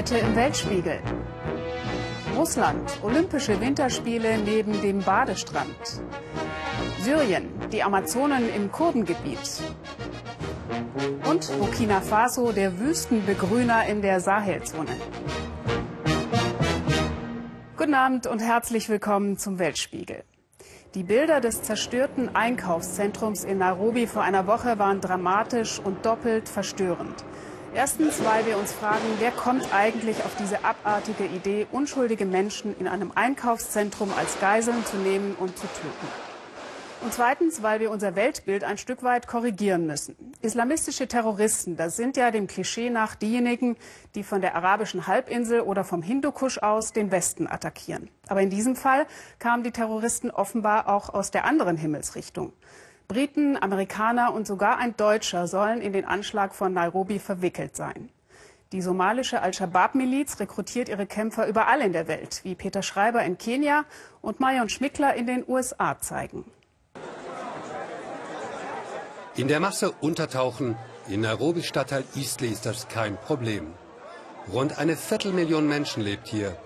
Heute im Weltspiegel. Russland, Olympische Winterspiele neben dem Badestrand. Syrien, die Amazonen im Kurdengebiet. Und Burkina Faso, der Wüstenbegrüner in der Sahelzone. Guten Abend und herzlich willkommen zum Weltspiegel. Die Bilder des zerstörten Einkaufszentrums in Nairobi vor einer Woche waren dramatisch und doppelt verstörend. Erstens, weil wir uns fragen, wer kommt eigentlich auf diese abartige Idee, unschuldige Menschen in einem Einkaufszentrum als Geiseln zu nehmen und zu töten. Und zweitens, weil wir unser Weltbild ein Stück weit korrigieren müssen. Islamistische Terroristen, das sind ja dem Klischee nach diejenigen, die von der arabischen Halbinsel oder vom Hindukusch aus den Westen attackieren. Aber in diesem Fall kamen die Terroristen offenbar auch aus der anderen Himmelsrichtung. Briten, Amerikaner und sogar ein Deutscher sollen in den Anschlag von Nairobi verwickelt sein. Die somalische Al-Shabaab-Miliz rekrutiert ihre Kämpfer überall in der Welt, wie Peter Schreiber in Kenia und Marion Schmickler in den USA zeigen. In der Masse untertauchen, in Nairobi Stadtteil Eastleigh ist das kein Problem. Rund eine Viertelmillion Menschen lebt hier.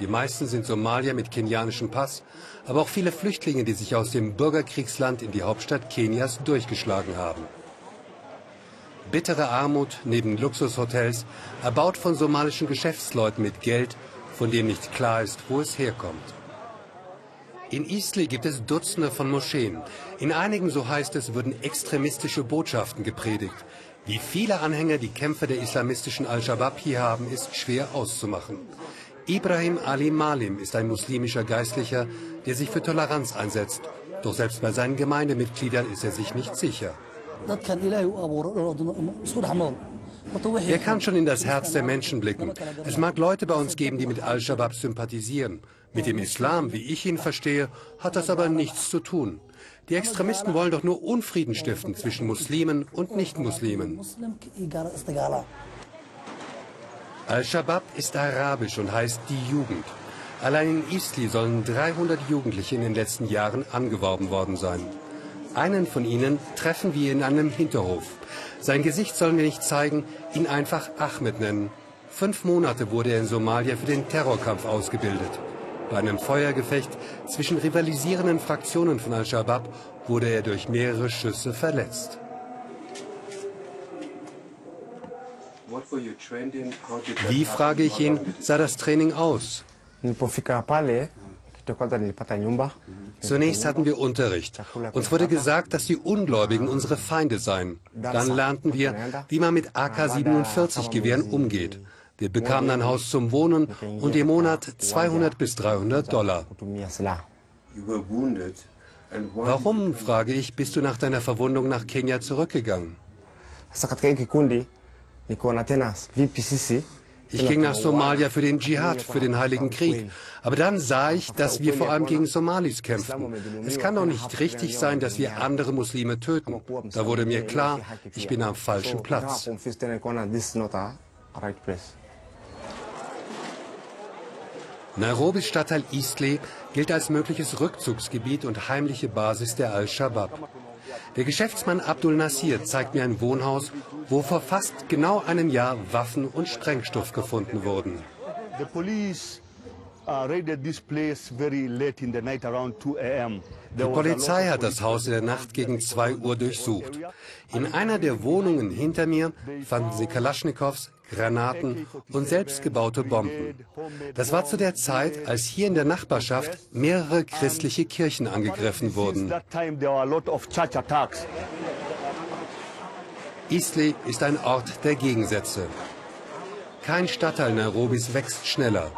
Die meisten sind Somalier mit kenianischem Pass, aber auch viele Flüchtlinge, die sich aus dem Bürgerkriegsland in die Hauptstadt Kenias durchgeschlagen haben. Bittere Armut neben Luxushotels, erbaut von somalischen Geschäftsleuten mit Geld, von dem nicht klar ist, wo es herkommt. In Eastleigh gibt es Dutzende von Moscheen. In einigen, so heißt es, würden extremistische Botschaften gepredigt. Wie viele Anhänger die Kämpfer der islamistischen Al-Shabaab hier haben, ist schwer auszumachen. Ibrahim Ali Malim ist ein muslimischer Geistlicher, der sich für Toleranz einsetzt. Doch selbst bei seinen Gemeindemitgliedern ist er sich nicht sicher. Er kann schon in das Herz der Menschen blicken. Es mag Leute bei uns geben, die mit Al-Shabaab sympathisieren. Mit dem Islam, wie ich ihn verstehe, hat das aber nichts zu tun. Die Extremisten wollen doch nur Unfrieden stiften zwischen Muslimen und Nichtmuslimen. Al-Shabaab ist arabisch und heißt die Jugend. Allein in Isli sollen 300 Jugendliche in den letzten Jahren angeworben worden sein. Einen von ihnen treffen wir in einem Hinterhof. Sein Gesicht sollen wir nicht zeigen, ihn einfach Ahmed nennen. Fünf Monate wurde er in Somalia für den Terrorkampf ausgebildet. Bei einem Feuergefecht zwischen rivalisierenden Fraktionen von Al-Shabaab wurde er durch mehrere Schüsse verletzt. Wie, frage ich ihn, sah das Training aus? Zunächst hatten wir Unterricht. Uns wurde gesagt, dass die Ungläubigen unsere Feinde seien. Dann lernten wir, wie man mit AK-47-Gewehren umgeht. Wir bekamen ein Haus zum Wohnen und im Monat 200 bis 300 Dollar. Warum, frage ich, bist du nach deiner Verwundung nach Kenia zurückgegangen? Ich ging nach Somalia für den Dschihad, für den Heiligen Krieg. Aber dann sah ich, dass wir vor allem gegen Somalis kämpften. Es kann doch nicht richtig sein, dass wir andere Muslime töten. Da wurde mir klar, ich bin am falschen Platz. Nairobis Stadtteil Eastleigh gilt als mögliches Rückzugsgebiet und heimliche Basis der Al-Shabaab. Der Geschäftsmann Abdul Nasir zeigt mir ein Wohnhaus, wo vor fast genau einem Jahr Waffen und Sprengstoff gefunden wurden. Uh, Die Polizei hat das Haus in der Nacht gegen 2 Uhr durchsucht. In einer der Wohnungen hinter mir fanden sie Kalaschnikows, Granaten und selbstgebaute Bomben. Das war zu der Zeit, als hier in der Nachbarschaft mehrere christliche Kirchen angegriffen wurden. Eastleigh ist ein Ort der Gegensätze. Kein Stadtteil Nairobis wächst schneller.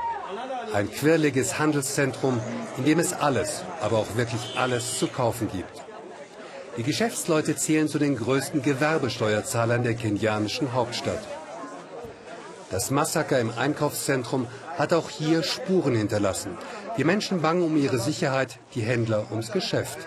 Ein quirliges Handelszentrum, in dem es alles, aber auch wirklich alles zu kaufen gibt. Die Geschäftsleute zählen zu den größten Gewerbesteuerzahlern der kenianischen Hauptstadt. Das Massaker im Einkaufszentrum hat auch hier Spuren hinterlassen. Die Menschen bangen um ihre Sicherheit, die Händler ums Geschäft.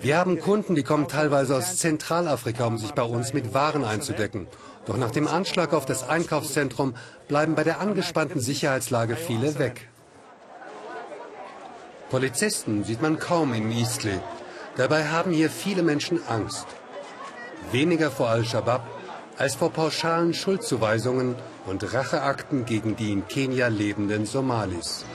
Wir haben Kunden, die kommen teilweise aus Zentralafrika, um sich bei uns mit Waren einzudecken. Doch nach dem Anschlag auf das Einkaufszentrum bleiben bei der angespannten Sicherheitslage viele weg. Polizisten sieht man kaum im Eastleigh. Dabei haben hier viele Menschen Angst. Weniger vor Al-Shabaab, als vor pauschalen Schuldzuweisungen und Racheakten gegen die in Kenia lebenden Somalis.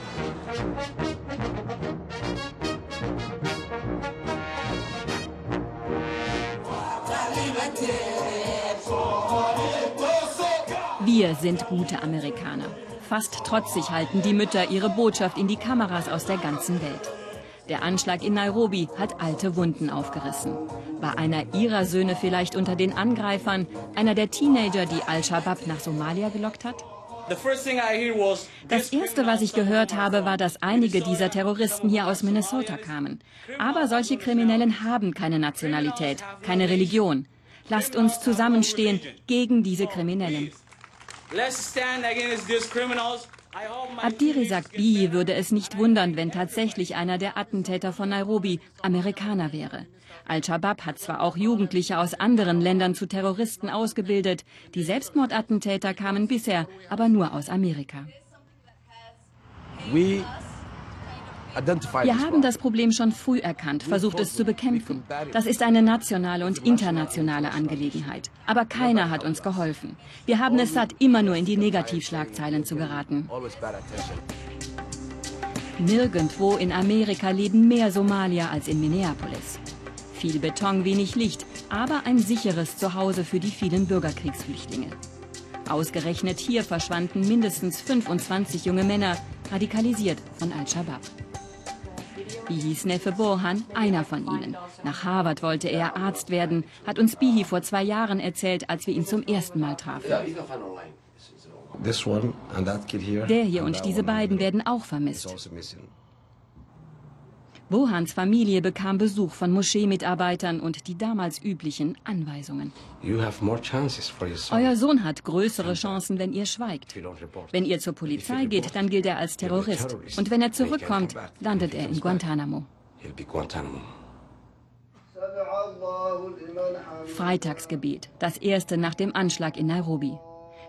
Wir sind gute Amerikaner. Fast trotzig halten die Mütter ihre Botschaft in die Kameras aus der ganzen Welt. Der Anschlag in Nairobi hat alte Wunden aufgerissen. War einer ihrer Söhne vielleicht unter den Angreifern, einer der Teenager, die Al-Shabaab nach Somalia gelockt hat? Das Erste, was ich gehört habe, war, dass einige dieser Terroristen hier aus Minnesota kamen. Aber solche Kriminellen haben keine Nationalität, keine Religion. Lasst uns zusammenstehen gegen diese Kriminellen. Abdiri sagt, Bihi würde es nicht wundern, wenn tatsächlich einer der Attentäter von Nairobi Amerikaner wäre. Al-Shabaab hat zwar auch Jugendliche aus anderen Ländern zu Terroristen ausgebildet, die Selbstmordattentäter kamen bisher aber nur aus Amerika. We wir haben das Problem schon früh erkannt, versucht es zu bekämpfen. Das ist eine nationale und internationale Angelegenheit. Aber keiner hat uns geholfen. Wir haben es satt, immer nur in die Negativschlagzeilen zu geraten. Nirgendwo in Amerika leben mehr Somalier als in Minneapolis. Viel Beton, wenig Licht, aber ein sicheres Zuhause für die vielen Bürgerkriegsflüchtlinge. Ausgerechnet hier verschwanden mindestens 25 junge Männer, radikalisiert von Al-Shabaab. Bihis Neffe Burhan einer von ihnen. Nach Harvard wollte er Arzt werden, hat uns Bihi vor zwei Jahren erzählt, als wir ihn zum ersten Mal trafen. Der hier und diese beiden werden auch vermisst. Bohans Familie bekam Besuch von Moscheemitarbeitern und die damals üblichen Anweisungen. Euer Sohn hat größere Chancen, wenn ihr schweigt. Wenn ihr zur Polizei geht, dann gilt er als Terrorist. Und wenn er zurückkommt, landet er in Guantanamo. Freitagsgebet, das erste nach dem Anschlag in Nairobi.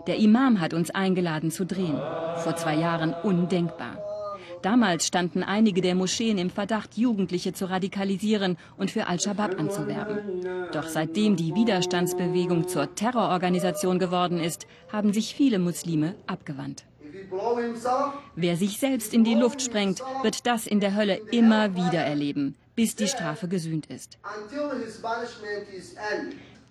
Der Imam hat uns eingeladen zu drehen. Vor zwei Jahren undenkbar. Damals standen einige der Moscheen im Verdacht, Jugendliche zu radikalisieren und für Al-Shabaab anzuwerben. Doch seitdem die Widerstandsbewegung zur Terrororganisation geworden ist, haben sich viele Muslime abgewandt. Wer sich selbst in die Luft sprengt, wird das in der Hölle immer wieder erleben, bis die Strafe gesühnt ist.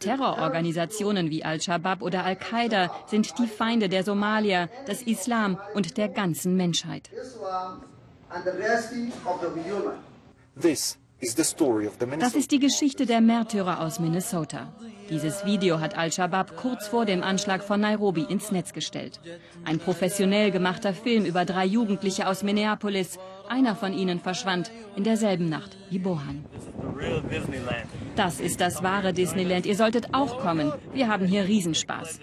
Terrororganisationen wie Al-Shabaab oder Al-Qaida sind die Feinde der Somalier, des Islam und der ganzen Menschheit. Das ist die Geschichte der Märtyrer aus Minnesota. Dieses Video hat Al-Shabaab kurz vor dem Anschlag von Nairobi ins Netz gestellt. Ein professionell gemachter Film über drei Jugendliche aus Minneapolis. Einer von ihnen verschwand in derselben Nacht wie Bohan. Das ist das wahre Disneyland. Ihr solltet auch kommen. Wir haben hier Riesenspaß.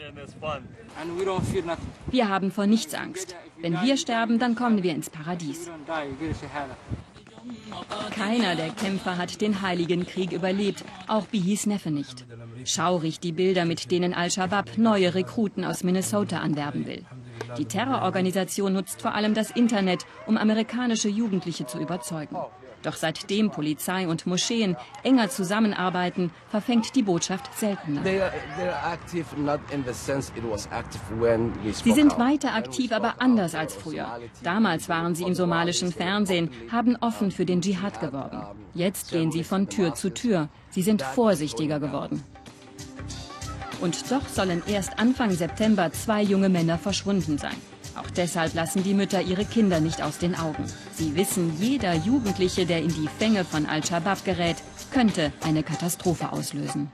Wir haben vor nichts Angst. Wenn wir sterben, dann kommen wir ins Paradies. Keiner der Kämpfer hat den Heiligen Krieg überlebt, auch Bihis Neffe nicht. Schaurig die Bilder, mit denen Al-Shabaab neue Rekruten aus Minnesota anwerben will. Die Terrororganisation nutzt vor allem das Internet, um amerikanische Jugendliche zu überzeugen. Doch seitdem Polizei und Moscheen enger zusammenarbeiten, verfängt die Botschaft seltener. Sie sind weiter aktiv, aber anders als früher. Damals waren sie im somalischen Fernsehen, haben offen für den Dschihad geworben. Jetzt gehen sie von Tür zu Tür. Sie sind vorsichtiger geworden. Und doch sollen erst Anfang September zwei junge Männer verschwunden sein. Auch deshalb lassen die Mütter ihre Kinder nicht aus den Augen. Sie wissen, jeder Jugendliche, der in die Fänge von Al-Shabaab gerät, könnte eine Katastrophe auslösen.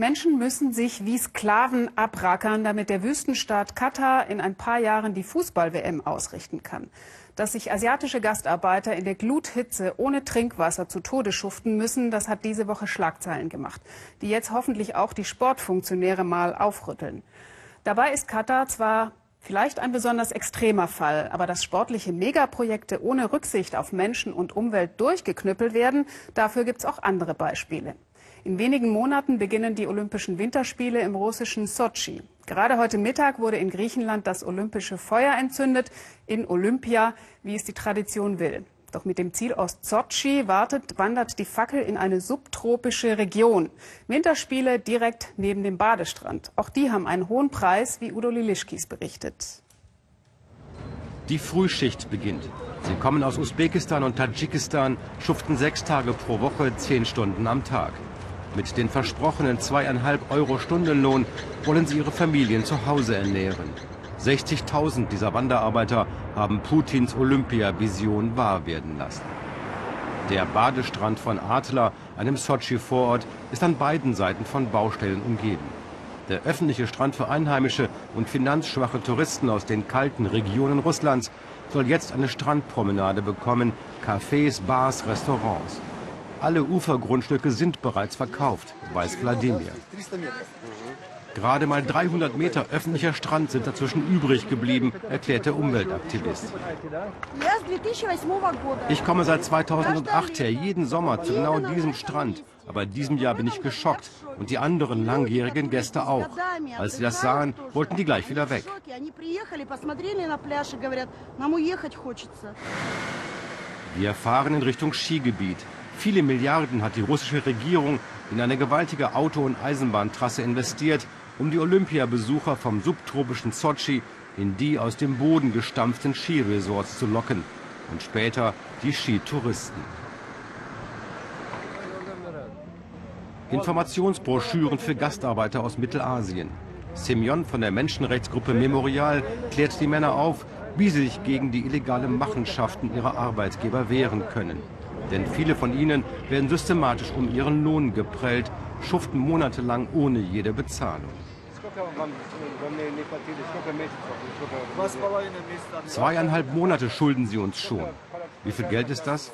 Menschen müssen sich wie Sklaven abrackern, damit der Wüstenstaat Katar in ein paar Jahren die Fußball-WM ausrichten kann. Dass sich asiatische Gastarbeiter in der Gluthitze ohne Trinkwasser zu Tode schuften müssen, das hat diese Woche Schlagzeilen gemacht, die jetzt hoffentlich auch die Sportfunktionäre mal aufrütteln. Dabei ist Katar zwar Vielleicht ein besonders extremer Fall, aber dass sportliche Megaprojekte ohne Rücksicht auf Menschen und Umwelt durchgeknüppelt werden, dafür gibt es auch andere Beispiele. In wenigen Monaten beginnen die Olympischen Winterspiele im russischen Sochi. Gerade heute Mittag wurde in Griechenland das olympische Feuer entzündet, in Olympia, wie es die Tradition will. Doch mit dem Ziel Ost-Sotschi wandert die Fackel in eine subtropische Region. Winterspiele direkt neben dem Badestrand. Auch die haben einen hohen Preis, wie Udo Lilischkis berichtet. Die Frühschicht beginnt. Sie kommen aus Usbekistan und Tadschikistan, schuften sechs Tage pro Woche, zehn Stunden am Tag. Mit den versprochenen zweieinhalb Euro Stundenlohn wollen sie ihre Familien zu Hause ernähren. 60.000 dieser Wanderarbeiter haben Putins Olympia-Vision wahr werden lassen. Der Badestrand von Adler, einem Sotschi-Vorort, ist an beiden Seiten von Baustellen umgeben. Der öffentliche Strand für Einheimische und finanzschwache Touristen aus den kalten Regionen Russlands soll jetzt eine Strandpromenade bekommen, Cafés, Bars, Restaurants. Alle Ufergrundstücke sind bereits verkauft, weiß Wladimir. Gerade mal 300 Meter öffentlicher Strand sind dazwischen übrig geblieben, erklärt der Umweltaktivist. Ich komme seit 2008 her, jeden Sommer zu genau diesem Strand. Aber in diesem Jahr bin ich geschockt und die anderen langjährigen Gäste auch. Als sie das sahen, wollten die gleich wieder weg. Wir fahren in Richtung Skigebiet. Viele Milliarden hat die russische Regierung in eine gewaltige Auto- und Eisenbahntrasse investiert, um die Olympiabesucher vom subtropischen Sochi in die aus dem Boden gestampften Skiresorts zu locken und später die Skitouristen. Informationsbroschüren für Gastarbeiter aus Mittelasien. Semyon von der Menschenrechtsgruppe Memorial klärt die Männer auf, wie sie sich gegen die illegale Machenschaften ihrer Arbeitgeber wehren können. Denn viele von ihnen werden systematisch um ihren Lohn geprellt, schuften monatelang ohne jede Bezahlung. Zweieinhalb Monate schulden sie uns schon. Wie viel Geld ist das?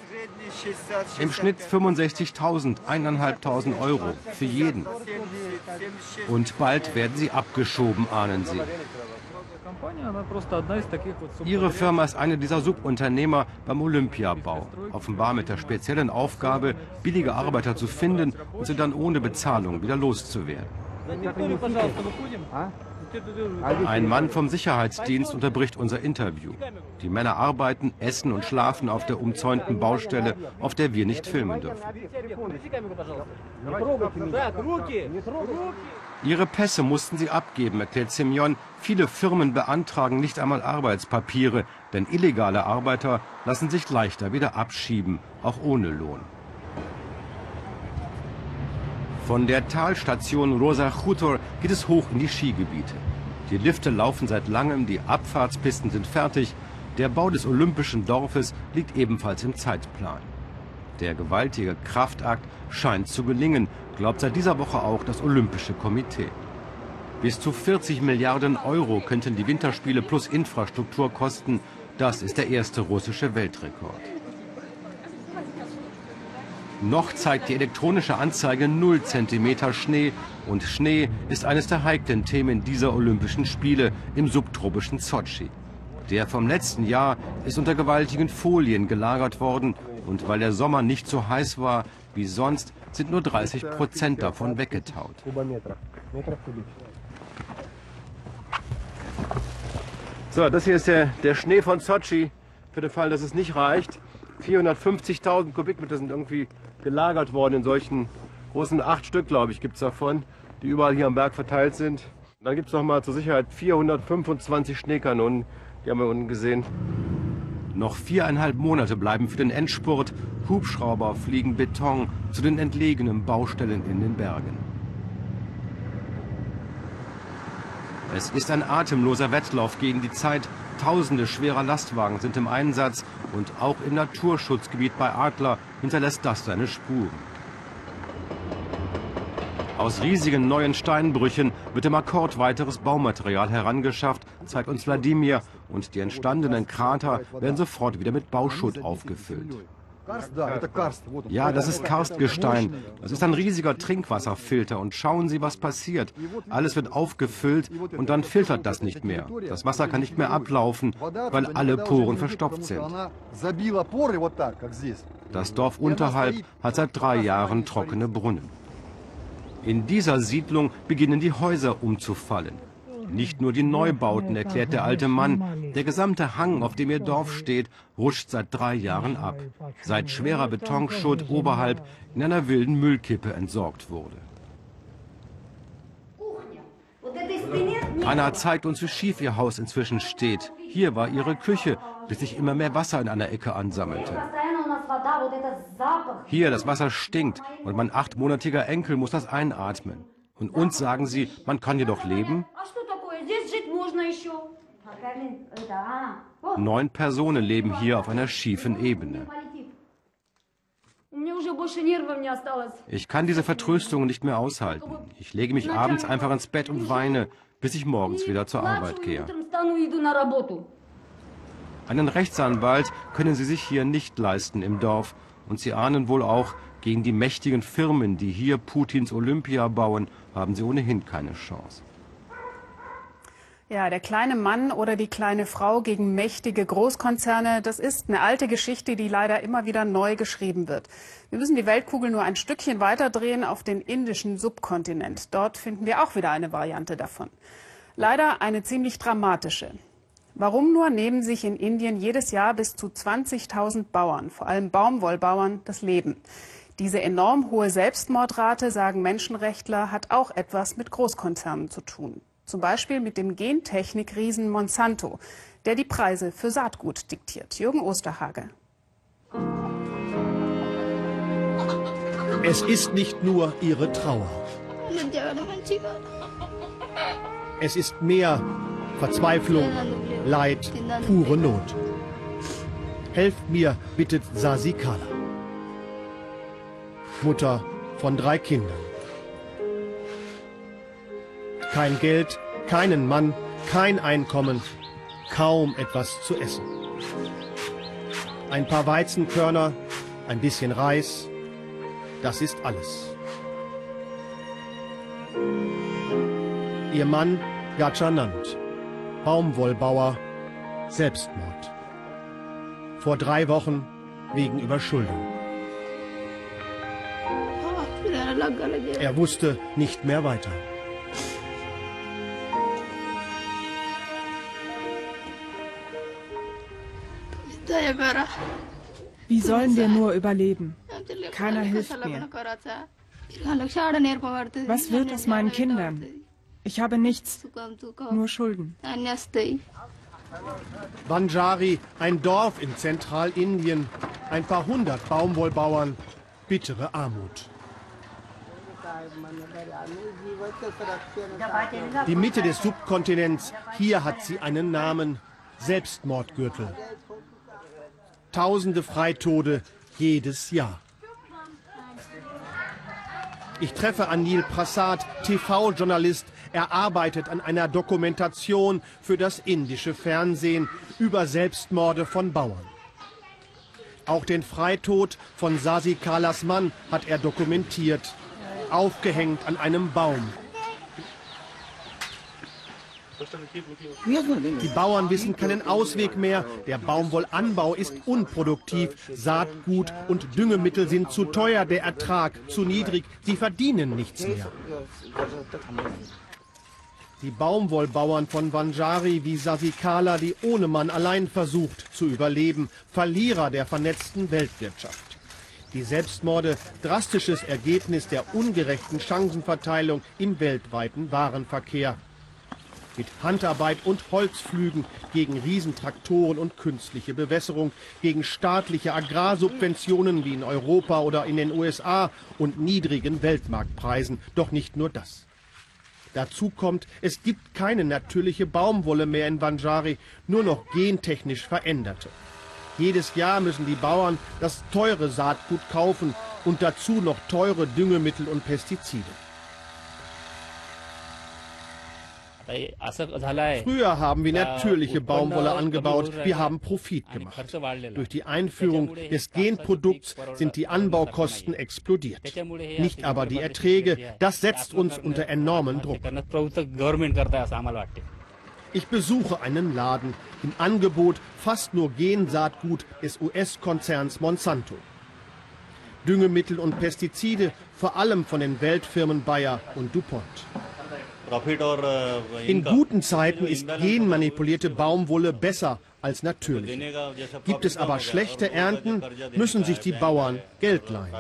Im Schnitt 65.000, 1.500 Euro für jeden. Und bald werden sie abgeschoben, ahnen sie. Ihre Firma ist eine dieser Subunternehmer beim Olympiabau. Offenbar mit der speziellen Aufgabe, billige Arbeiter zu finden und sie dann ohne Bezahlung wieder loszuwerden. Ein Mann vom Sicherheitsdienst unterbricht unser Interview. Die Männer arbeiten, essen und schlafen auf der umzäunten Baustelle, auf der wir nicht filmen dürfen. Ihre Pässe mussten sie abgeben, erklärt Semyon. Viele Firmen beantragen nicht einmal Arbeitspapiere, denn illegale Arbeiter lassen sich leichter wieder abschieben, auch ohne Lohn. Von der Talstation Rosa Chutor geht es hoch in die Skigebiete. Die Lifte laufen seit langem, die Abfahrtspisten sind fertig. Der Bau des Olympischen Dorfes liegt ebenfalls im Zeitplan. Der gewaltige Kraftakt scheint zu gelingen, glaubt seit dieser Woche auch das Olympische Komitee. Bis zu 40 Milliarden Euro könnten die Winterspiele plus Infrastruktur kosten. Das ist der erste russische Weltrekord. Noch zeigt die elektronische Anzeige 0 cm Schnee und Schnee ist eines der heiklen Themen dieser Olympischen Spiele im subtropischen Sochi. Der vom letzten Jahr ist unter gewaltigen Folien gelagert worden und weil der Sommer nicht so heiß war wie sonst, sind nur 30 Prozent davon weggetaut. So, das hier ist der, der Schnee von Sochi. Für den Fall, dass es nicht reicht. 450.000 Kubikmeter sind irgendwie gelagert worden in solchen großen, acht Stück, glaube ich, gibt es davon, die überall hier am Berg verteilt sind. Dann gibt es noch mal zur Sicherheit 425 Schneekanonen, die haben wir unten gesehen. Noch viereinhalb Monate bleiben für den Endspurt. Hubschrauber fliegen Beton zu den entlegenen Baustellen in den Bergen. Es ist ein atemloser Wettlauf gegen die Zeit. Tausende schwerer Lastwagen sind im Einsatz und auch im Naturschutzgebiet bei Adler hinterlässt das seine Spuren. Aus riesigen neuen Steinbrüchen wird im Akkord weiteres Baumaterial herangeschafft, zeigt uns Wladimir, und die entstandenen Krater werden sofort wieder mit Bauschutt aufgefüllt. Ja, das ist Karstgestein. Das ist ein riesiger Trinkwasserfilter. Und schauen Sie, was passiert. Alles wird aufgefüllt und dann filtert das nicht mehr. Das Wasser kann nicht mehr ablaufen, weil alle Poren verstopft sind. Das Dorf unterhalb hat seit drei Jahren trockene Brunnen. In dieser Siedlung beginnen die Häuser umzufallen. Nicht nur die Neubauten, erklärt der alte Mann. Der gesamte Hang, auf dem ihr Dorf steht, rutscht seit drei Jahren ab. Seit schwerer Betonschutt oberhalb in einer wilden Müllkippe entsorgt wurde. Anna zeigt uns, wie schief ihr Haus inzwischen steht. Hier war ihre Küche, bis sich immer mehr Wasser in einer Ecke ansammelte. Hier, das Wasser stinkt und mein achtmonatiger Enkel muss das einatmen. Und uns sagen sie, man kann hier doch leben? Neun Personen leben hier auf einer schiefen Ebene. Ich kann diese Vertröstung nicht mehr aushalten. Ich lege mich abends einfach ins Bett und weine, bis ich morgens wieder zur Arbeit gehe. Einen Rechtsanwalt können sie sich hier nicht leisten im Dorf. Und sie ahnen wohl auch, gegen die mächtigen Firmen, die hier Putins Olympia bauen, haben sie ohnehin keine Chance. Ja, der kleine Mann oder die kleine Frau gegen mächtige Großkonzerne, das ist eine alte Geschichte, die leider immer wieder neu geschrieben wird. Wir müssen die Weltkugel nur ein Stückchen weiter drehen auf den indischen Subkontinent. Dort finden wir auch wieder eine Variante davon. Leider eine ziemlich dramatische. Warum nur nehmen sich in Indien jedes Jahr bis zu 20.000 Bauern, vor allem Baumwollbauern, das Leben? Diese enorm hohe Selbstmordrate, sagen Menschenrechtler, hat auch etwas mit Großkonzernen zu tun. Zum Beispiel mit dem Gentechnikriesen Monsanto, der die Preise für Saatgut diktiert. Jürgen Osterhage. Es ist nicht nur ihre Trauer. Es ist mehr Verzweiflung, Leid, pure Not. Helft mir, bittet Sasi Kala. Mutter von drei Kindern. Kein Geld, keinen Mann, kein Einkommen, kaum etwas zu essen. Ein paar Weizenkörner, ein bisschen Reis, das ist alles. Ihr Mann Gachanand, Baumwollbauer, Selbstmord. Vor drei Wochen wegen Überschuldung. Er wusste nicht mehr weiter. Wie sollen wir nur überleben? Keiner hilft mir. Was wird aus meinen Kindern? Ich habe nichts, nur Schulden. Banjari, ein Dorf in Zentralindien, ein paar hundert Baumwollbauern, bittere Armut. Die Mitte des Subkontinents, hier hat sie einen Namen, Selbstmordgürtel. Tausende Freitode jedes Jahr. Ich treffe Anil Prasad, TV-Journalist. Er arbeitet an einer Dokumentation für das indische Fernsehen über Selbstmorde von Bauern. Auch den Freitod von Sasi Kalas Mann hat er dokumentiert, aufgehängt an einem Baum. Die Bauern wissen keinen Ausweg mehr. Der Baumwollanbau ist unproduktiv. Saatgut und Düngemittel sind zu teuer, der Ertrag zu niedrig. Sie verdienen nichts mehr. Die Baumwollbauern von Vanjari wie Sasikala, die ohne Mann allein versucht zu überleben, Verlierer der vernetzten Weltwirtschaft. Die Selbstmorde, drastisches Ergebnis der ungerechten Chancenverteilung im weltweiten Warenverkehr mit Handarbeit und Holzpflügen, gegen Riesentraktoren und künstliche Bewässerung, gegen staatliche Agrarsubventionen wie in Europa oder in den USA und niedrigen Weltmarktpreisen. Doch nicht nur das. Dazu kommt, es gibt keine natürliche Baumwolle mehr in Banjari, nur noch gentechnisch veränderte. Jedes Jahr müssen die Bauern das teure Saatgut kaufen und dazu noch teure Düngemittel und Pestizide. Früher haben wir natürliche Baumwolle angebaut. Wir haben Profit gemacht. Durch die Einführung des Genprodukts sind die Anbaukosten explodiert. Nicht aber die Erträge. Das setzt uns unter enormen Druck. Ich besuche einen Laden. Im Angebot fast nur Gensaatgut des US-Konzerns Monsanto. Düngemittel und Pestizide, vor allem von den Weltfirmen Bayer und DuPont. In guten Zeiten ist genmanipulierte Baumwolle besser als natürlich. Gibt es aber schlechte Ernten, müssen sich die Bauern Geld leihen.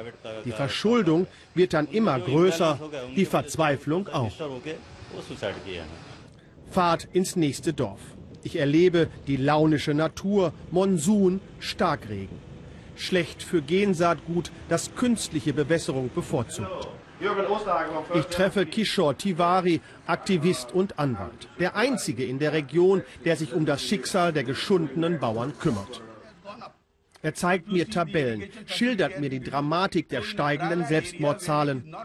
Die Verschuldung wird dann immer größer, die Verzweiflung auch. Fahrt ins nächste Dorf. Ich erlebe die launische Natur, Monsun, Starkregen. Schlecht für Gensaatgut, das künstliche Bewässerung bevorzugt. Ich treffe Kishore Tiwari, Aktivist und Anwalt. Der einzige in der Region, der sich um das Schicksal der geschundenen Bauern kümmert. Er zeigt mir Tabellen, schildert mir die Dramatik der steigenden Selbstmordzahlen.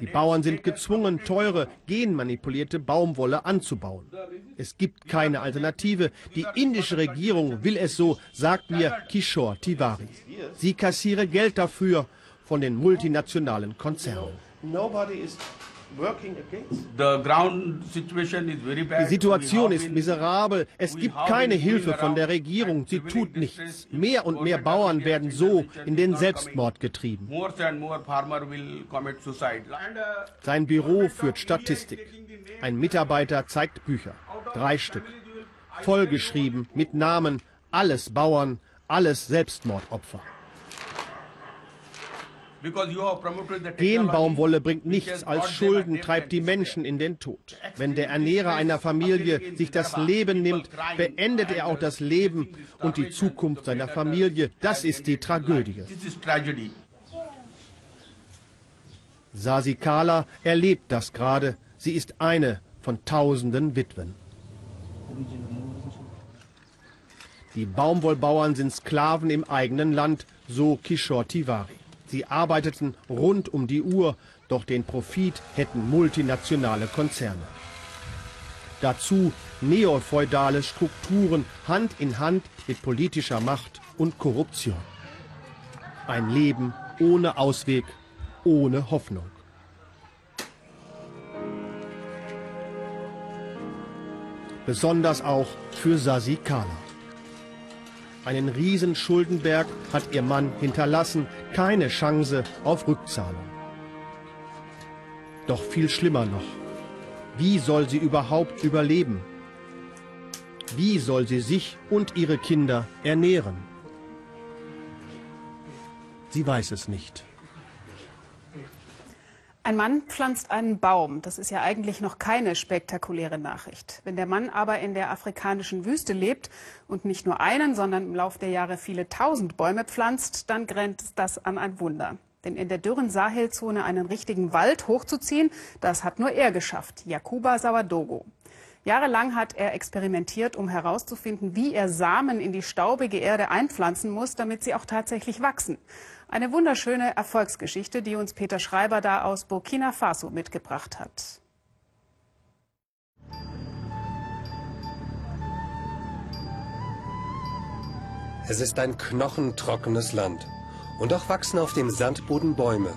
Die Bauern sind gezwungen, teure, genmanipulierte Baumwolle anzubauen. Es gibt keine Alternative. Die indische Regierung will es so, sagt mir Kishore Tiwari. Sie kassiere Geld dafür von den multinationalen Konzernen. Die Situation ist miserabel. Es gibt keine Hilfe von der Regierung. Sie tut nichts. Mehr und mehr Bauern werden so in den Selbstmord getrieben. Sein Büro führt Statistik. Ein Mitarbeiter zeigt Bücher. Drei Stück. Vollgeschrieben mit Namen. Alles Bauern, alles Selbstmordopfer. Genbaumwolle bringt nichts als Schulden, treibt die Menschen in den Tod. Wenn der Ernährer einer Familie sich das Leben nimmt, beendet er auch das Leben und die Zukunft seiner Familie. Das ist die Tragödie. Sasikala erlebt das gerade. Sie ist eine von tausenden Witwen. Die Baumwollbauern sind Sklaven im eigenen Land, so Kishore Tiwari. Sie arbeiteten rund um die Uhr, doch den Profit hätten multinationale Konzerne. Dazu neofeudale Strukturen Hand in Hand mit politischer Macht und Korruption. Ein Leben ohne Ausweg, ohne Hoffnung. Besonders auch für Sasi Kala. Einen riesen Schuldenberg hat ihr Mann hinterlassen, keine Chance auf Rückzahlung. Doch viel schlimmer noch. Wie soll sie überhaupt überleben? Wie soll sie sich und ihre Kinder ernähren? Sie weiß es nicht. Ein Mann pflanzt einen Baum. Das ist ja eigentlich noch keine spektakuläre Nachricht. Wenn der Mann aber in der afrikanischen Wüste lebt und nicht nur einen, sondern im Laufe der Jahre viele tausend Bäume pflanzt, dann grenzt das an ein Wunder. Denn in der dürren Sahelzone einen richtigen Wald hochzuziehen, das hat nur er geschafft, Jakuba Sawadogo. Jahrelang hat er experimentiert, um herauszufinden, wie er Samen in die staubige Erde einpflanzen muss, damit sie auch tatsächlich wachsen. Eine wunderschöne Erfolgsgeschichte, die uns Peter Schreiber da aus Burkina Faso mitgebracht hat. Es ist ein knochentrockenes Land. Und doch wachsen auf dem Sandboden Bäume.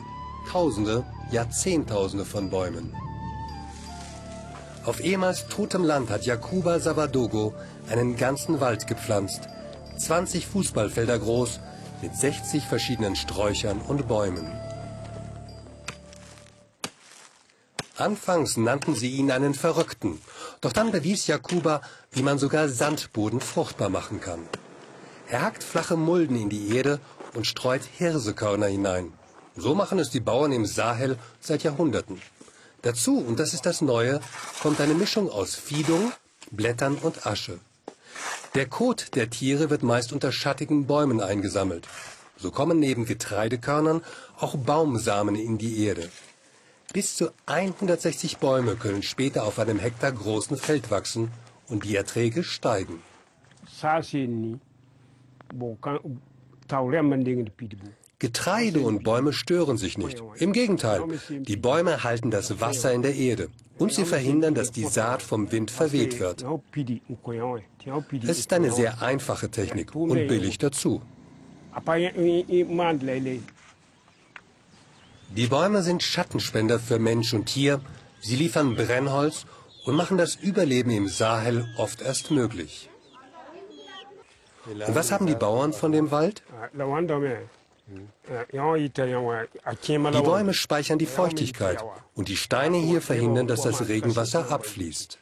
Tausende, ja Zehntausende von Bäumen. Auf ehemals totem Land hat Jakuba Savadogo einen ganzen Wald gepflanzt. 20 Fußballfelder groß mit 60 verschiedenen Sträuchern und Bäumen. Anfangs nannten sie ihn einen Verrückten, doch dann bewies Jakuba, wie man sogar Sandboden fruchtbar machen kann. Er hackt flache Mulden in die Erde und streut Hirsekörner hinein. So machen es die Bauern im Sahel seit Jahrhunderten. Dazu, und das ist das Neue, kommt eine Mischung aus Fiedung, Blättern und Asche. Der Kot der Tiere wird meist unter schattigen Bäumen eingesammelt. So kommen neben Getreidekörnern auch Baumsamen in die Erde. Bis zu 160 Bäume können später auf einem Hektar großen Feld wachsen und die Erträge steigen. Getreide und Bäume stören sich nicht. Im Gegenteil, die Bäume halten das Wasser in der Erde und sie verhindern, dass die Saat vom Wind verweht wird. Es ist eine sehr einfache Technik und billig dazu. Die Bäume sind Schattenspender für Mensch und Tier. Sie liefern Brennholz und machen das Überleben im Sahel oft erst möglich. Und was haben die Bauern von dem Wald? Die Bäume speichern die Feuchtigkeit und die Steine hier verhindern, dass das Regenwasser abfließt.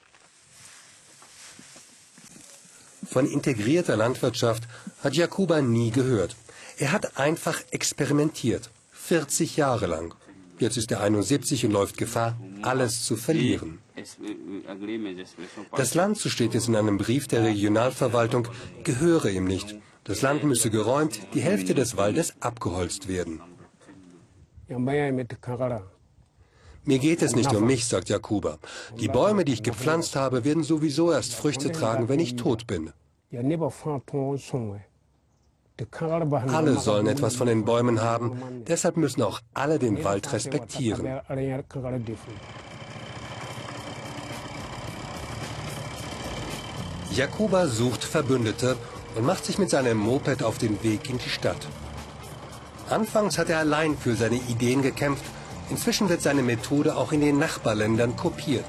Von integrierter Landwirtschaft hat Jakuba nie gehört. Er hat einfach experimentiert, 40 Jahre lang. Jetzt ist er 71 und läuft Gefahr, alles zu verlieren. Das Land, so steht es in einem Brief der Regionalverwaltung, gehöre ihm nicht. Das Land müsse geräumt, die Hälfte des Waldes abgeholzt werden. Mir geht es nicht um mich, sagt Jakuba. Die Bäume, die ich gepflanzt habe, werden sowieso erst Früchte tragen, wenn ich tot bin. Alle sollen etwas von den Bäumen haben, deshalb müssen auch alle den Wald respektieren. Jakuba sucht Verbündete und macht sich mit seinem Moped auf den Weg in die Stadt. Anfangs hat er allein für seine Ideen gekämpft, inzwischen wird seine Methode auch in den Nachbarländern kopiert.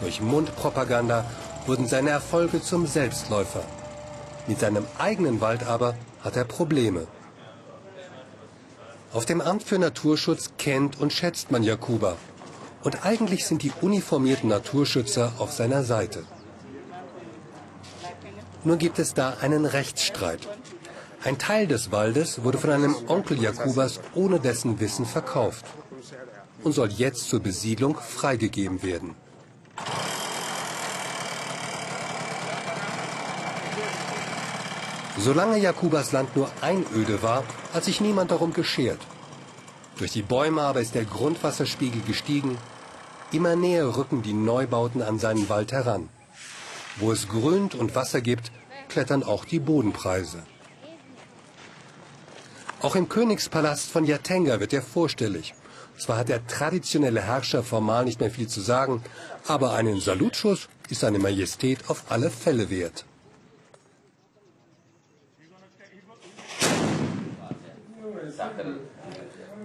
Durch Mundpropaganda wurden seine Erfolge zum Selbstläufer. Mit seinem eigenen Wald aber hat er Probleme. Auf dem Amt für Naturschutz kennt und schätzt man Jakuba. Und eigentlich sind die uniformierten Naturschützer auf seiner Seite. Nur gibt es da einen Rechtsstreit. Ein Teil des Waldes wurde von einem Onkel Jakubas ohne dessen Wissen verkauft und soll jetzt zur Besiedlung freigegeben werden. Solange Jakubas Land nur Einöde war, hat sich niemand darum geschert. Durch die Bäume aber ist der Grundwasserspiegel gestiegen. Immer näher rücken die Neubauten an seinen Wald heran. Wo es grünt und Wasser gibt, klettern auch die Bodenpreise. Auch im Königspalast von Yatenga wird er vorstellig. Zwar hat der traditionelle Herrscher formal nicht mehr viel zu sagen, aber einen Salutschuss ist seine Majestät auf alle Fälle wert.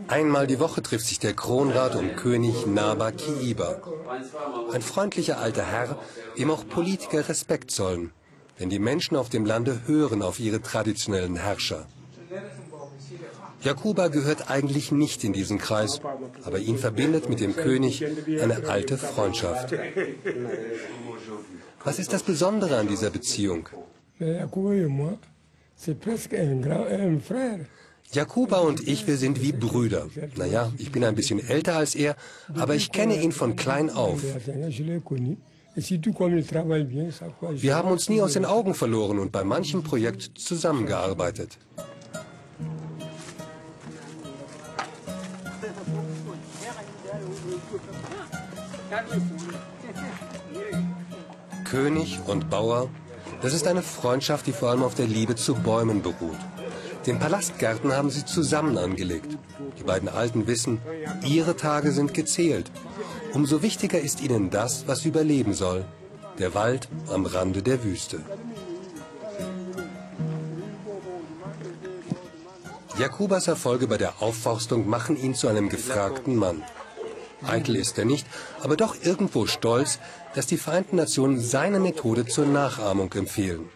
Einmal die Woche trifft sich der Kronrat und König Naba Kiiba. Ein freundlicher alter Herr, dem auch Politiker Respekt zollen. Denn die Menschen auf dem Lande hören auf ihre traditionellen Herrscher. Jakuba gehört eigentlich nicht in diesen Kreis, aber ihn verbindet mit dem König eine alte Freundschaft. Was ist das Besondere an dieser Beziehung? Jakuba und ich, wir sind wie Brüder. Naja, ich bin ein bisschen älter als er, aber ich kenne ihn von klein auf. Wir haben uns nie aus den Augen verloren und bei manchem Projekt zusammengearbeitet. König und Bauer, das ist eine Freundschaft, die vor allem auf der Liebe zu Bäumen beruht. Den Palastgarten haben sie zusammen angelegt. Die beiden Alten wissen, ihre Tage sind gezählt. Umso wichtiger ist ihnen das, was überleben soll. Der Wald am Rande der Wüste. Jakubas Erfolge bei der Aufforstung machen ihn zu einem gefragten Mann. Eitel ist er nicht, aber doch irgendwo stolz, dass die Vereinten Nationen seine Methode zur Nachahmung empfehlen.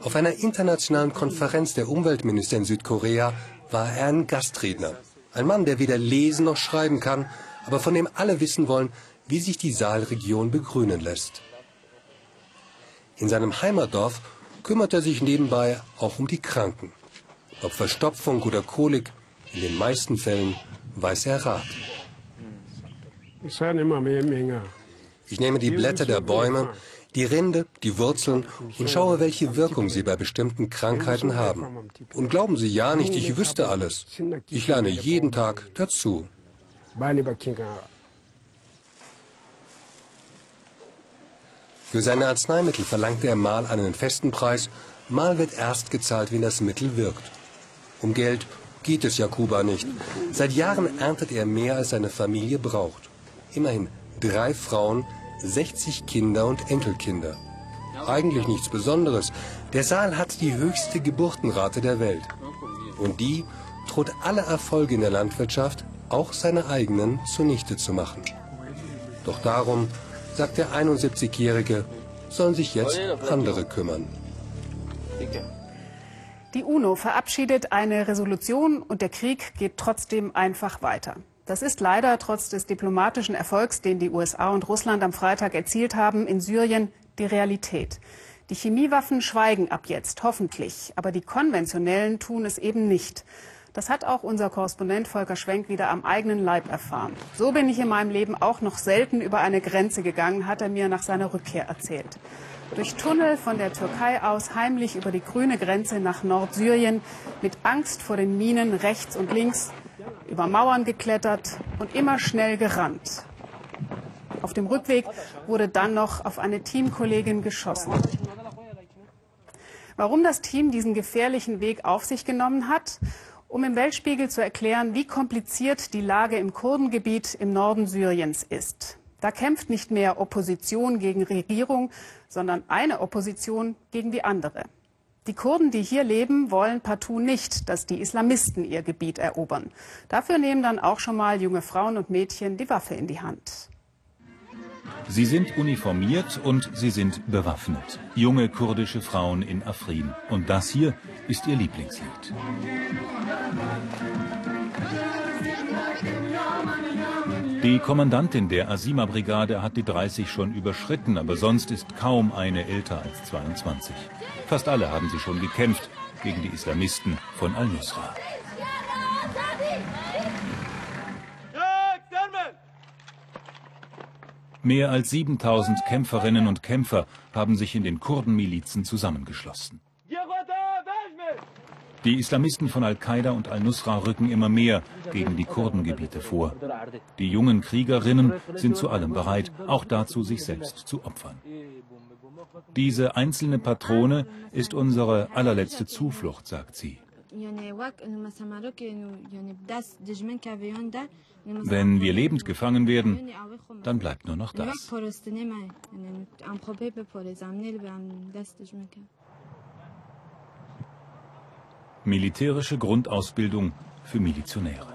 Auf einer internationalen Konferenz der Umweltminister in Südkorea war er ein Gastredner. Ein Mann, der weder lesen noch schreiben kann, aber von dem alle wissen wollen, wie sich die Saalregion begrünen lässt. In seinem Heimatdorf kümmert er sich nebenbei auch um die Kranken. Ob Verstopfung oder Kolik, in den meisten Fällen weiß er Rat. Ich nehme die Blätter der Bäume, die Rinde, die Wurzeln und schaue, welche Wirkung sie bei bestimmten Krankheiten haben. Und glauben Sie ja nicht, ich wüsste alles. Ich lerne jeden Tag dazu. Für seine Arzneimittel verlangt er mal einen festen Preis, mal wird erst gezahlt, wenn das Mittel wirkt. Um Geld geht es Jakuba nicht. Seit Jahren erntet er mehr, als seine Familie braucht. Immerhin drei Frauen, 60 Kinder und Enkelkinder. Eigentlich nichts Besonderes. Der Saal hat die höchste Geburtenrate der Welt. Und die droht alle Erfolge in der Landwirtschaft, auch seine eigenen, zunichte zu machen. Doch darum, sagt der 71-Jährige, sollen sich jetzt andere kümmern. Die UNO verabschiedet eine Resolution und der Krieg geht trotzdem einfach weiter. Das ist leider trotz des diplomatischen Erfolgs, den die USA und Russland am Freitag erzielt haben, in Syrien die Realität. Die Chemiewaffen schweigen ab jetzt, hoffentlich, aber die konventionellen tun es eben nicht. Das hat auch unser Korrespondent Volker Schwenk wieder am eigenen Leib erfahren. So bin ich in meinem Leben auch noch selten über eine Grenze gegangen, hat er mir nach seiner Rückkehr erzählt durch Tunnel von der Türkei aus heimlich über die grüne Grenze nach Nordsyrien, mit Angst vor den Minen rechts und links, über Mauern geklettert und immer schnell gerannt. Auf dem Rückweg wurde dann noch auf eine Teamkollegin geschossen. Warum das Team diesen gefährlichen Weg auf sich genommen hat? Um im Weltspiegel zu erklären, wie kompliziert die Lage im Kurdengebiet im Norden Syriens ist. Da kämpft nicht mehr Opposition gegen Regierung, sondern eine Opposition gegen die andere. Die Kurden, die hier leben, wollen partout nicht, dass die Islamisten ihr Gebiet erobern. Dafür nehmen dann auch schon mal junge Frauen und Mädchen die Waffe in die Hand. Sie sind uniformiert und sie sind bewaffnet. Junge kurdische Frauen in Afrin. Und das hier ist ihr Lieblingslied. Die Kommandantin der Asima-Brigade hat die 30 schon überschritten, aber sonst ist kaum eine älter als 22. Fast alle haben sie schon gekämpft gegen die Islamisten von al-Nusra. Mehr als 7000 Kämpferinnen und Kämpfer haben sich in den Kurdenmilizen zusammengeschlossen. Die Islamisten von Al-Qaida und Al-Nusra rücken immer mehr gegen die Kurdengebiete vor. Die jungen Kriegerinnen sind zu allem bereit, auch dazu, sich selbst zu opfern. Diese einzelne Patrone ist unsere allerletzte Zuflucht, sagt sie. Wenn wir lebend gefangen werden, dann bleibt nur noch das. Militärische Grundausbildung für Milizionäre.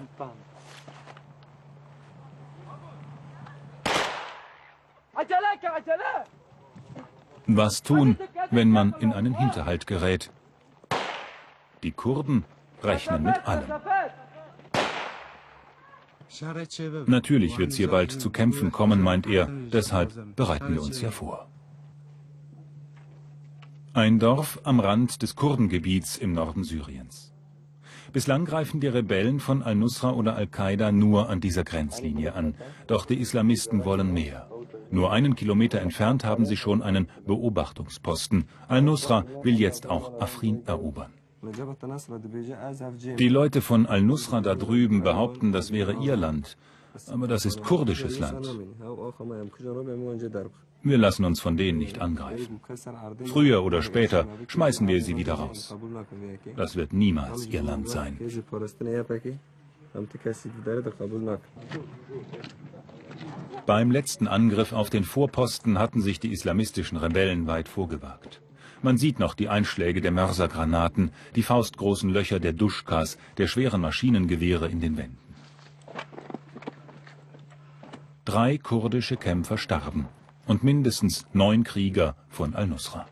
Was tun, wenn man in einen Hinterhalt gerät? Die Kurden rechnen mit allem. Natürlich wird es hier bald zu Kämpfen kommen, meint er. Deshalb bereiten wir uns ja vor. Ein Dorf am Rand des Kurdengebiets im Norden Syriens. Bislang greifen die Rebellen von al-Nusra oder al-Qaida nur an dieser Grenzlinie an. Doch die Islamisten wollen mehr. Nur einen Kilometer entfernt haben sie schon einen Beobachtungsposten. Al-Nusra will jetzt auch Afrin erobern. Die Leute von Al-Nusra da drüben behaupten, das wäre ihr Land. Aber das ist kurdisches Land. Wir lassen uns von denen nicht angreifen. Früher oder später schmeißen wir sie wieder raus. Das wird niemals ihr Land sein. Beim letzten Angriff auf den Vorposten hatten sich die islamistischen Rebellen weit vorgewagt. Man sieht noch die Einschläge der Mörsergranaten, die faustgroßen Löcher der Duschkas, der schweren Maschinengewehre in den Wänden. Drei kurdische Kämpfer starben und mindestens neun Krieger von al-Nusra.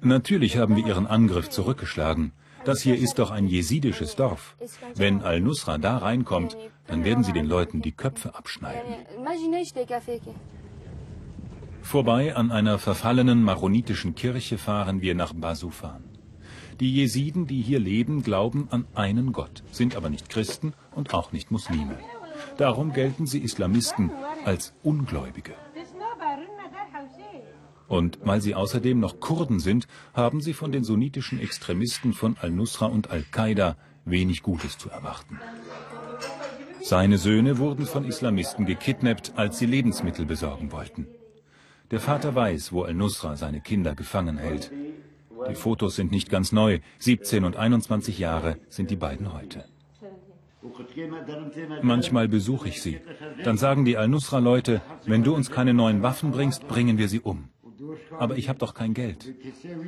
Natürlich haben wir ihren Angriff zurückgeschlagen. Das hier ist doch ein jesidisches Dorf. Wenn al-Nusra da reinkommt, dann werden sie den Leuten die Köpfe abschneiden. Vorbei an einer verfallenen maronitischen Kirche fahren wir nach Basufan. Die Jesiden, die hier leben, glauben an einen Gott, sind aber nicht Christen und auch nicht Muslime. Darum gelten sie Islamisten als Ungläubige. Und weil sie außerdem noch Kurden sind, haben sie von den sunnitischen Extremisten von al-Nusra und al-Qaida wenig Gutes zu erwarten. Seine Söhne wurden von Islamisten gekidnappt, als sie Lebensmittel besorgen wollten. Der Vater weiß, wo al-Nusra seine Kinder gefangen hält. Die Fotos sind nicht ganz neu. 17 und 21 Jahre sind die beiden heute. Manchmal besuche ich sie. Dann sagen die Al-Nusra-Leute, wenn du uns keine neuen Waffen bringst, bringen wir sie um. Aber ich habe doch kein Geld.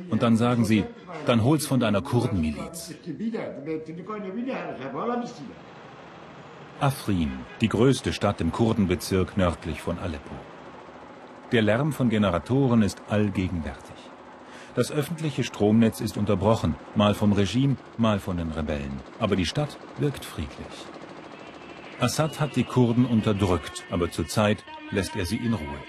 Und dann sagen sie, dann hol's von deiner Kurdenmiliz. Afrin, die größte Stadt im Kurdenbezirk nördlich von Aleppo. Der Lärm von Generatoren ist allgegenwärtig. Das öffentliche Stromnetz ist unterbrochen, mal vom Regime, mal von den Rebellen. Aber die Stadt wirkt friedlich. Assad hat die Kurden unterdrückt, aber zurzeit lässt er sie in Ruhe.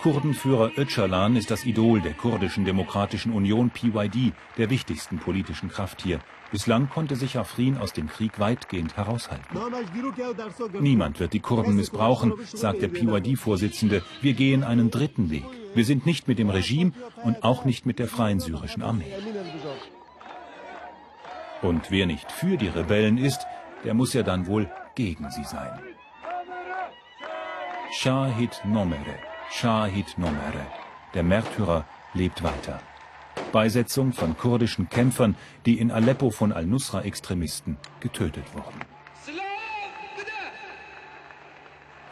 Kurdenführer Öcalan ist das Idol der kurdischen Demokratischen Union PYD, der wichtigsten politischen Kraft hier. Bislang konnte sich Afrin aus dem Krieg weitgehend heraushalten. Niemand wird die Kurden missbrauchen, sagt der PYD-Vorsitzende. Wir gehen einen dritten Weg. Wir sind nicht mit dem Regime und auch nicht mit der freien syrischen Armee. Und wer nicht für die Rebellen ist, der muss ja dann wohl gegen sie sein. Shahid Nomere, Shahid Nomere. Der Märtyrer lebt weiter. Beisetzung von kurdischen Kämpfern, die in Aleppo von al-Nusra-Extremisten getötet wurden.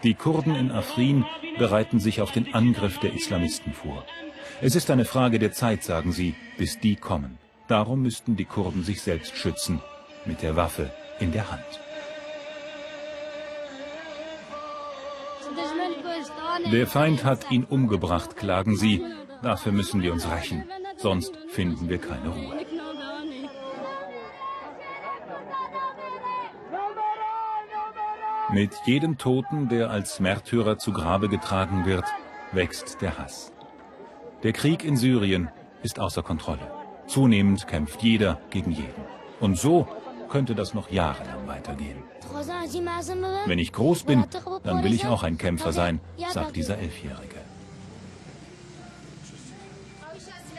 Die Kurden in Afrin bereiten sich auf den Angriff der Islamisten vor. Es ist eine Frage der Zeit, sagen sie, bis die kommen. Darum müssten die Kurden sich selbst schützen, mit der Waffe in der Hand. Der Feind hat ihn umgebracht, klagen sie. Dafür müssen wir uns rächen, sonst finden wir keine Ruhe. Mit jedem Toten, der als Märtyrer zu Grabe getragen wird, wächst der Hass. Der Krieg in Syrien ist außer Kontrolle. Zunehmend kämpft jeder gegen jeden. Und so könnte das noch jahrelang weitergehen. Wenn ich groß bin, dann will ich auch ein Kämpfer sein, sagt dieser Elfjährige.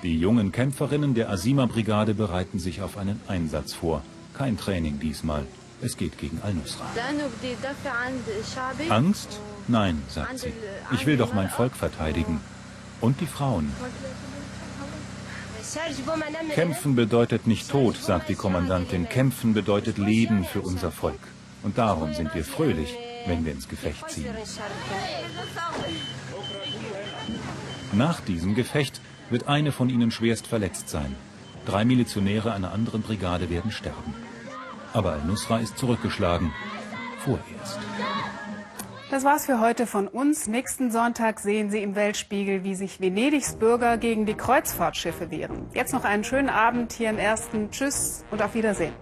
Die jungen Kämpferinnen der Asima-Brigade bereiten sich auf einen Einsatz vor. Kein Training diesmal. Es geht gegen Al-Nusra. Angst? Nein, sagt sie. Ich will doch mein Volk verteidigen. Und die Frauen. Kämpfen bedeutet nicht Tod, sagt die Kommandantin. Kämpfen bedeutet Leben für unser Volk. Und darum sind wir fröhlich, wenn wir ins Gefecht ziehen. Nach diesem Gefecht wird eine von ihnen schwerst verletzt sein. Drei Milizionäre einer anderen Brigade werden sterben. Aber Al-Nusra ist zurückgeschlagen. Vorerst. Das war's für heute von uns. Nächsten Sonntag sehen Sie im Weltspiegel, wie sich Venedigs Bürger gegen die Kreuzfahrtschiffe wehren. Jetzt noch einen schönen Abend hier im Ersten. Tschüss und auf Wiedersehen.